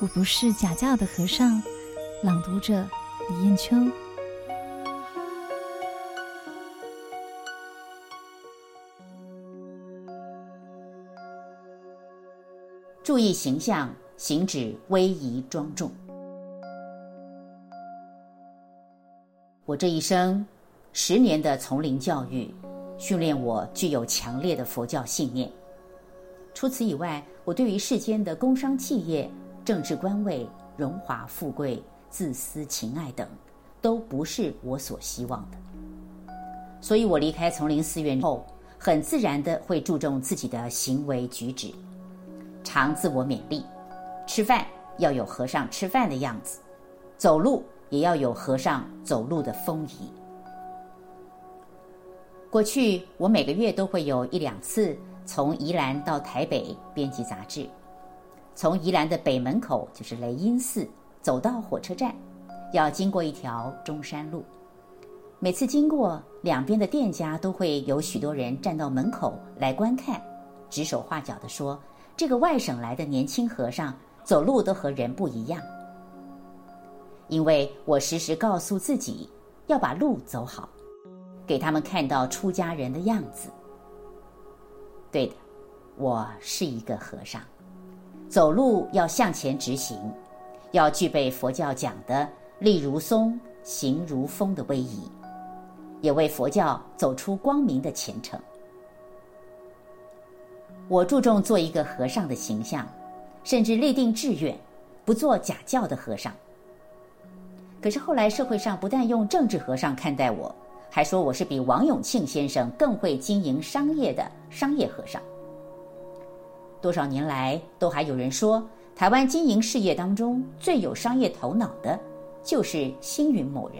我不是假教的和尚。朗读者李艳秋。注意形象，行止威仪庄重。我这一生十年的丛林教育，训练我具有强烈的佛教信念。除此以外，我对于世间的工商企业、政治官位、荣华富贵、自私情爱等，都不是我所希望的。所以我离开丛林寺院后，很自然的会注重自己的行为举止。常自我勉励，吃饭要有和尚吃饭的样子，走路也要有和尚走路的风仪。过去我每个月都会有一两次从宜兰到台北编辑杂志，从宜兰的北门口就是雷音寺走到火车站，要经过一条中山路。每次经过，两边的店家都会有许多人站到门口来观看，指手画脚的说。这个外省来的年轻和尚走路都和人不一样，因为我时时告诉自己要把路走好，给他们看到出家人的样子。对的，我是一个和尚，走路要向前直行，要具备佛教讲的立如松、行如风的威仪，也为佛教走出光明的前程。我注重做一个和尚的形象，甚至立定志愿，不做假教的和尚。可是后来社会上不但用政治和尚看待我，还说我是比王永庆先生更会经营商业的商业和尚。多少年来，都还有人说，台湾经营事业当中最有商业头脑的，就是星云某人。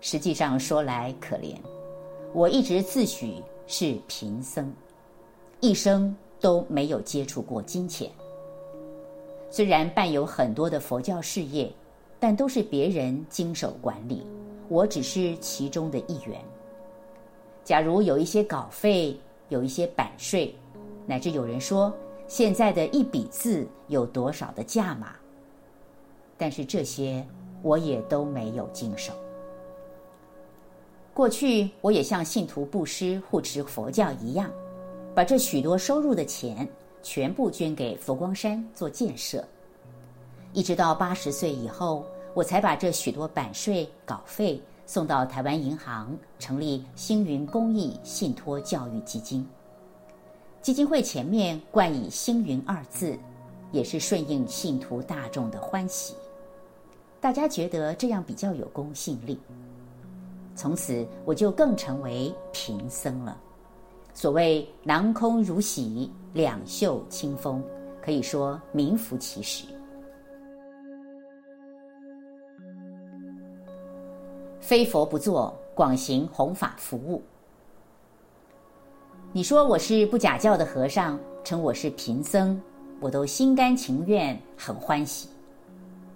实际上说来可怜，我一直自诩。是贫僧，一生都没有接触过金钱。虽然办有很多的佛教事业，但都是别人经手管理，我只是其中的一员。假如有一些稿费，有一些版税，乃至有人说现在的一笔字有多少的价码，但是这些我也都没有经手。过去我也像信徒布施护持佛教一样，把这许多收入的钱全部捐给佛光山做建设。一直到八十岁以后，我才把这许多版税稿费送到台湾银行，成立星云公益信托教育基金。基金会前面冠以“星云”二字，也是顺应信徒大众的欢喜。大家觉得这样比较有公信力。从此我就更成为贫僧了。所谓“囊空如洗，两袖清风”，可以说名副其实。非佛不作，广行弘法服务。你说我是不假教的和尚，称我是贫僧，我都心甘情愿，很欢喜。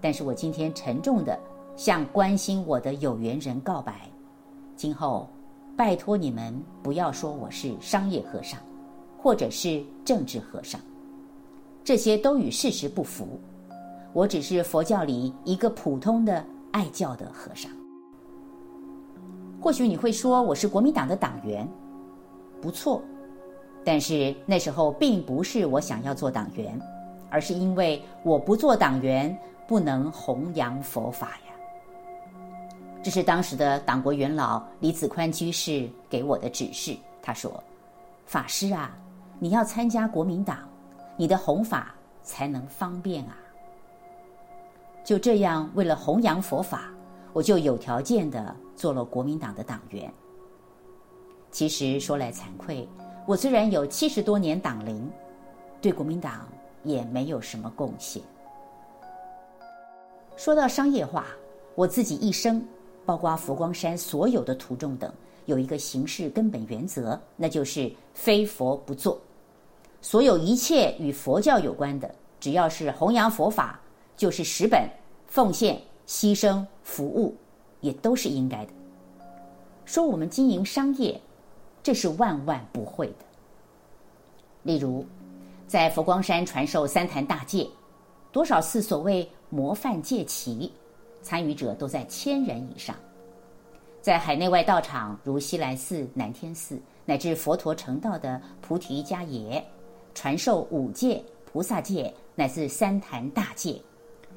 但是我今天沉重的向关心我的有缘人告白。今后，拜托你们不要说我是商业和尚，或者是政治和尚，这些都与事实不符。我只是佛教里一个普通的爱教的和尚。或许你会说我是国民党的党员，不错，但是那时候并不是我想要做党员，而是因为我不做党员，不能弘扬佛法呀。这是当时的党国元老李子宽居士给我的指示。他说：“法师啊，你要参加国民党，你的弘法才能方便啊。”就这样，为了弘扬佛法，我就有条件的做了国民党的党员。其实说来惭愧，我虽然有七十多年党龄，对国民党也没有什么贡献。说到商业化，我自己一生。包括佛光山所有的徒众等，有一个行事根本原则，那就是非佛不做。所有一切与佛教有关的，只要是弘扬佛法，就是十本奉献、牺牲、服务，也都是应该的。说我们经营商业，这是万万不会的。例如，在佛光山传授三坛大戒，多少次所谓模范戒期，参与者都在千人以上。在海内外道场，如西来寺、南天寺，乃至佛陀成道的菩提迦耶，传授五戒、菩萨戒，乃至三坛大戒，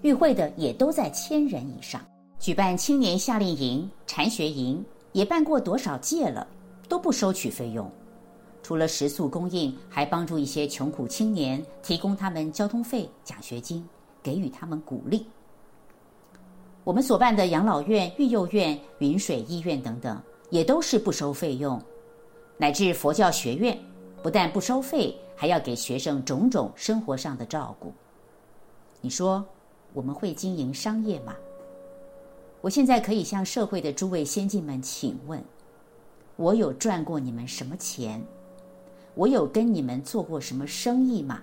与会的也都在千人以上。举办青年夏令营、禅学营，也办过多少届了，都不收取费用。除了食宿供应，还帮助一些穷苦青年，提供他们交通费、奖学金，给予他们鼓励。我们所办的养老院、育幼院、云水医院等等，也都是不收费用，乃至佛教学院，不但不收费，还要给学生种种生活上的照顾。你说我们会经营商业吗？我现在可以向社会的诸位先进们请问：我有赚过你们什么钱？我有跟你们做过什么生意吗？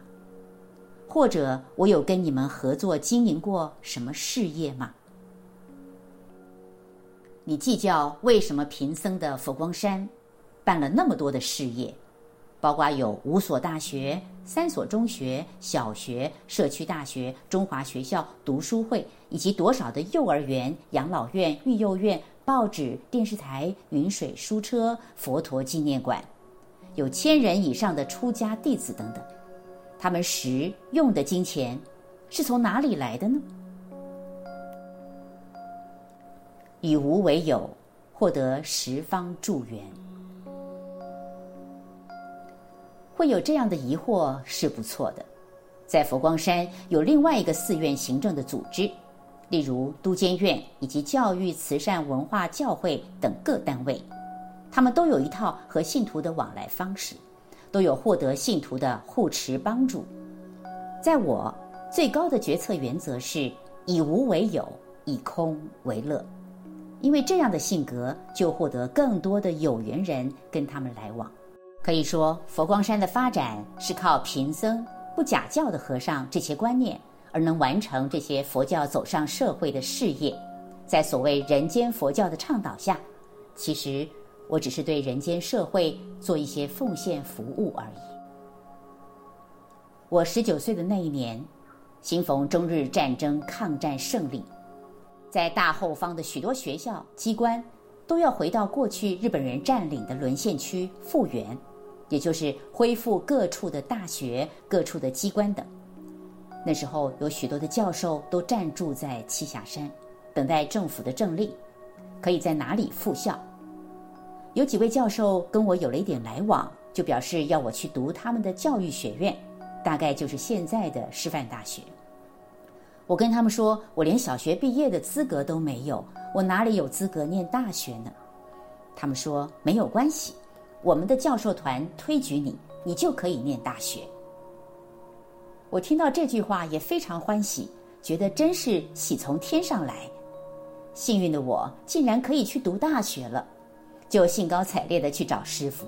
或者我有跟你们合作经营过什么事业吗？你计较为什么贫僧的佛光山办了那么多的事业，包括有五所大学、三所中学、小学、社区大学、中华学校、读书会，以及多少的幼儿园、养老院、育幼院、报纸、电视台、云水书车、佛陀纪念馆。有千人以上的出家弟子等等，他们实用的金钱是从哪里来的呢？以无为有，获得十方助缘。会有这样的疑惑是不错的。在佛光山有另外一个寺院行政的组织，例如都监院以及教育、慈善、文化、教会等各单位。他们都有一套和信徒的往来方式，都有获得信徒的护持帮助。在我最高的决策原则是以无为有，以空为乐，因为这样的性格就获得更多的有缘人跟他们来往。可以说，佛光山的发展是靠贫僧不假教的和尚这些观念，而能完成这些佛教走上社会的事业。在所谓人间佛教的倡导下，其实。我只是对人间社会做一些奉献服务而已。我十九岁的那一年，适逢中日战争抗战胜利，在大后方的许多学校机关都要回到过去日本人占领的沦陷区复原，也就是恢复各处的大学、各处的机关等。那时候有许多的教授都暂住在栖霞山，等待政府的政令，可以在哪里复校。有几位教授跟我有了一点来往，就表示要我去读他们的教育学院，大概就是现在的师范大学。我跟他们说，我连小学毕业的资格都没有，我哪里有资格念大学呢？他们说没有关系，我们的教授团推举你，你就可以念大学。我听到这句话也非常欢喜，觉得真是喜从天上来，幸运的我竟然可以去读大学了。就兴高采烈地去找师傅，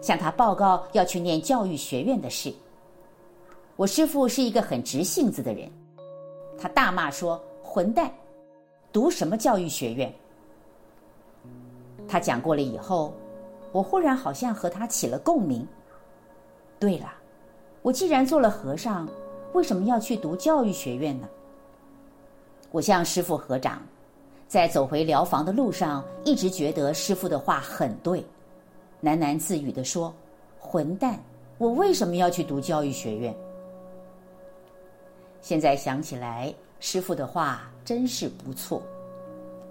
向他报告要去念教育学院的事。我师傅是一个很直性子的人，他大骂说：“混蛋，读什么教育学院？”他讲过了以后，我忽然好像和他起了共鸣。对了，我既然做了和尚，为什么要去读教育学院呢？我向师父合掌。在走回寮房的路上，一直觉得师父的话很对，喃喃自语地说：“混蛋，我为什么要去读教育学院？”现在想起来，师傅的话真是不错。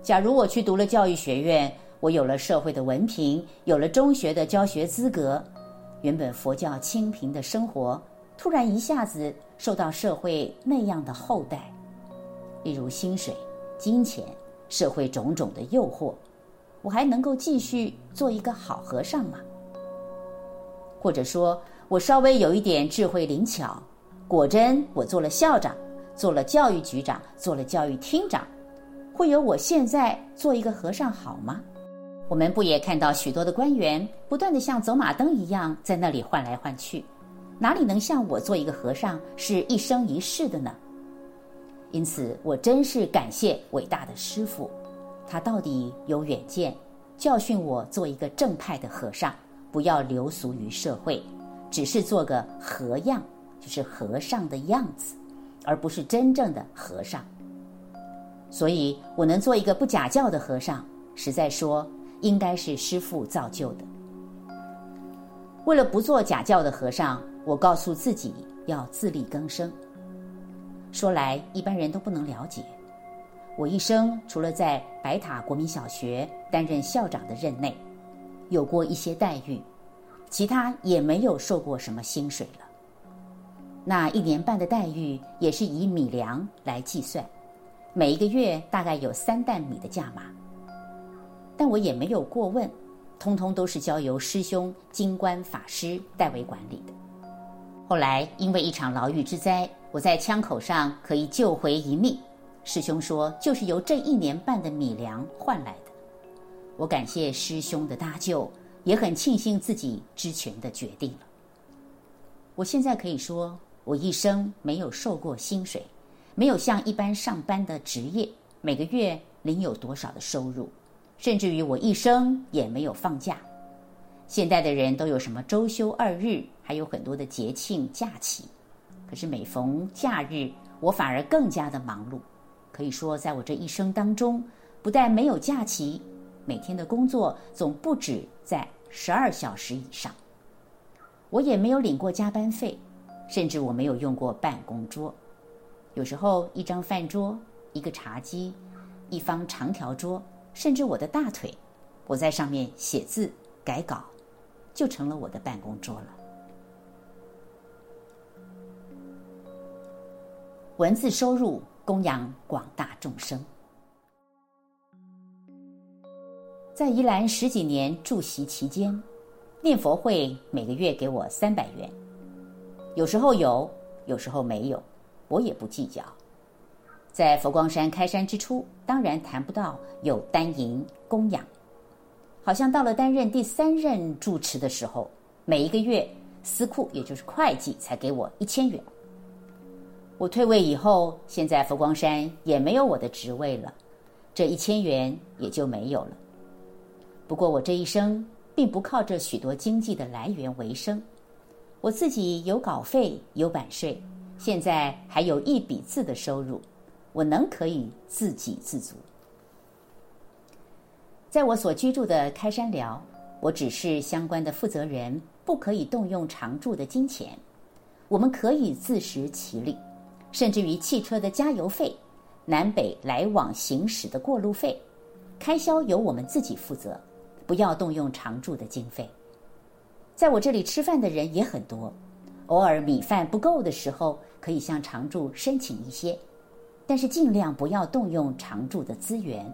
假如我去读了教育学院，我有了社会的文凭，有了中学的教学资格，原本佛教清贫的生活，突然一下子受到社会那样的厚待，例如薪水、金钱。社会种种的诱惑，我还能够继续做一个好和尚吗？或者说，我稍微有一点智慧灵巧，果真我做了校长，做了教育局长，做了教育厅长，会有我现在做一个和尚好吗？我们不也看到许多的官员不断地像走马灯一样在那里换来换去，哪里能像我做一个和尚是一生一世的呢？因此，我真是感谢伟大的师父，他到底有远见，教训我做一个正派的和尚，不要流俗于社会，只是做个和样，就是和尚的样子，而不是真正的和尚。所以，我能做一个不假教的和尚，实在说，应该是师父造就的。为了不做假教的和尚，我告诉自己要自力更生。说来，一般人都不能了解。我一生除了在白塔国民小学担任校长的任内，有过一些待遇，其他也没有受过什么薪水了。那一年半的待遇也是以米粮来计算，每一个月大概有三担米的价码。但我也没有过问。通通都是交由师兄金冠法师代为管理的。后来因为一场牢狱之灾，我在枪口上可以救回一命。师兄说，就是由这一年半的米粮换来的。我感谢师兄的搭救，也很庆幸自己之前的决定了。我现在可以说，我一生没有受过薪水，没有像一般上班的职业，每个月领有多少的收入。甚至于我一生也没有放假。现代的人都有什么周休二日，还有很多的节庆假期。可是每逢假日，我反而更加的忙碌。可以说，在我这一生当中，不但没有假期，每天的工作总不止在十二小时以上。我也没有领过加班费，甚至我没有用过办公桌。有时候一张饭桌，一个茶几，一方长条桌。甚至我的大腿，我在上面写字、改稿，就成了我的办公桌了。文字收入供养广大众生，在宜兰十几年住习期间，念佛会每个月给我三百元，有时候有，有时候没有，我也不计较。在佛光山开山之初，当然谈不到有单银供养。好像到了担任第三任住持的时候，每一个月司库也就是会计才给我一千元。我退位以后，现在佛光山也没有我的职位了，这一千元也就没有了。不过我这一生并不靠着许多经济的来源为生，我自己有稿费有版税，现在还有一笔字的收入。我能可以自给自足。在我所居住的开山寮，我只是相关的负责人，不可以动用常住的金钱。我们可以自食其力，甚至于汽车的加油费、南北来往行驶的过路费，开销由我们自己负责，不要动用常住的经费。在我这里吃饭的人也很多，偶尔米饭不够的时候，可以向常住申请一些。但是尽量不要动用常住的资源，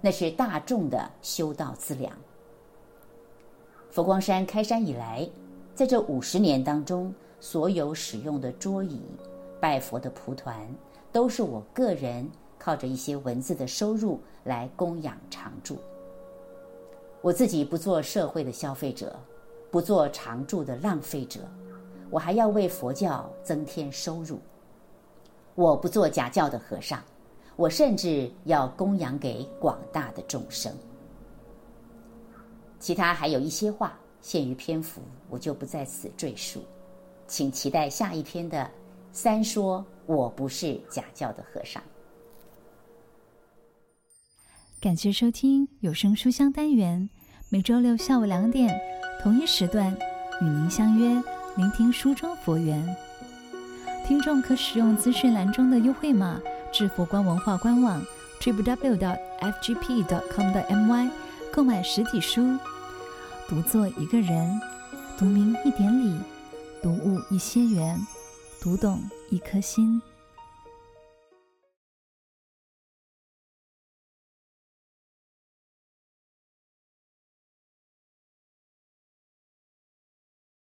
那是大众的修道资粮。佛光山开山以来，在这五十年当中，所有使用的桌椅、拜佛的蒲团，都是我个人靠着一些文字的收入来供养常住。我自己不做社会的消费者，不做常住的浪费者，我还要为佛教增添收入。我不做假教的和尚，我甚至要供养给广大的众生。其他还有一些话，限于篇幅，我就不在此赘述，请期待下一篇的三说。我不是假教的和尚。感谢收听有声书香单元，每周六下午两点同一时段与您相约，聆听书中佛缘。听众可使用资讯栏中的优惠码至佛光文化官网，Triple W. FGP.com 的 MY 购买实体书。读作一个人，读明一点理，读悟一些缘，读懂一颗心。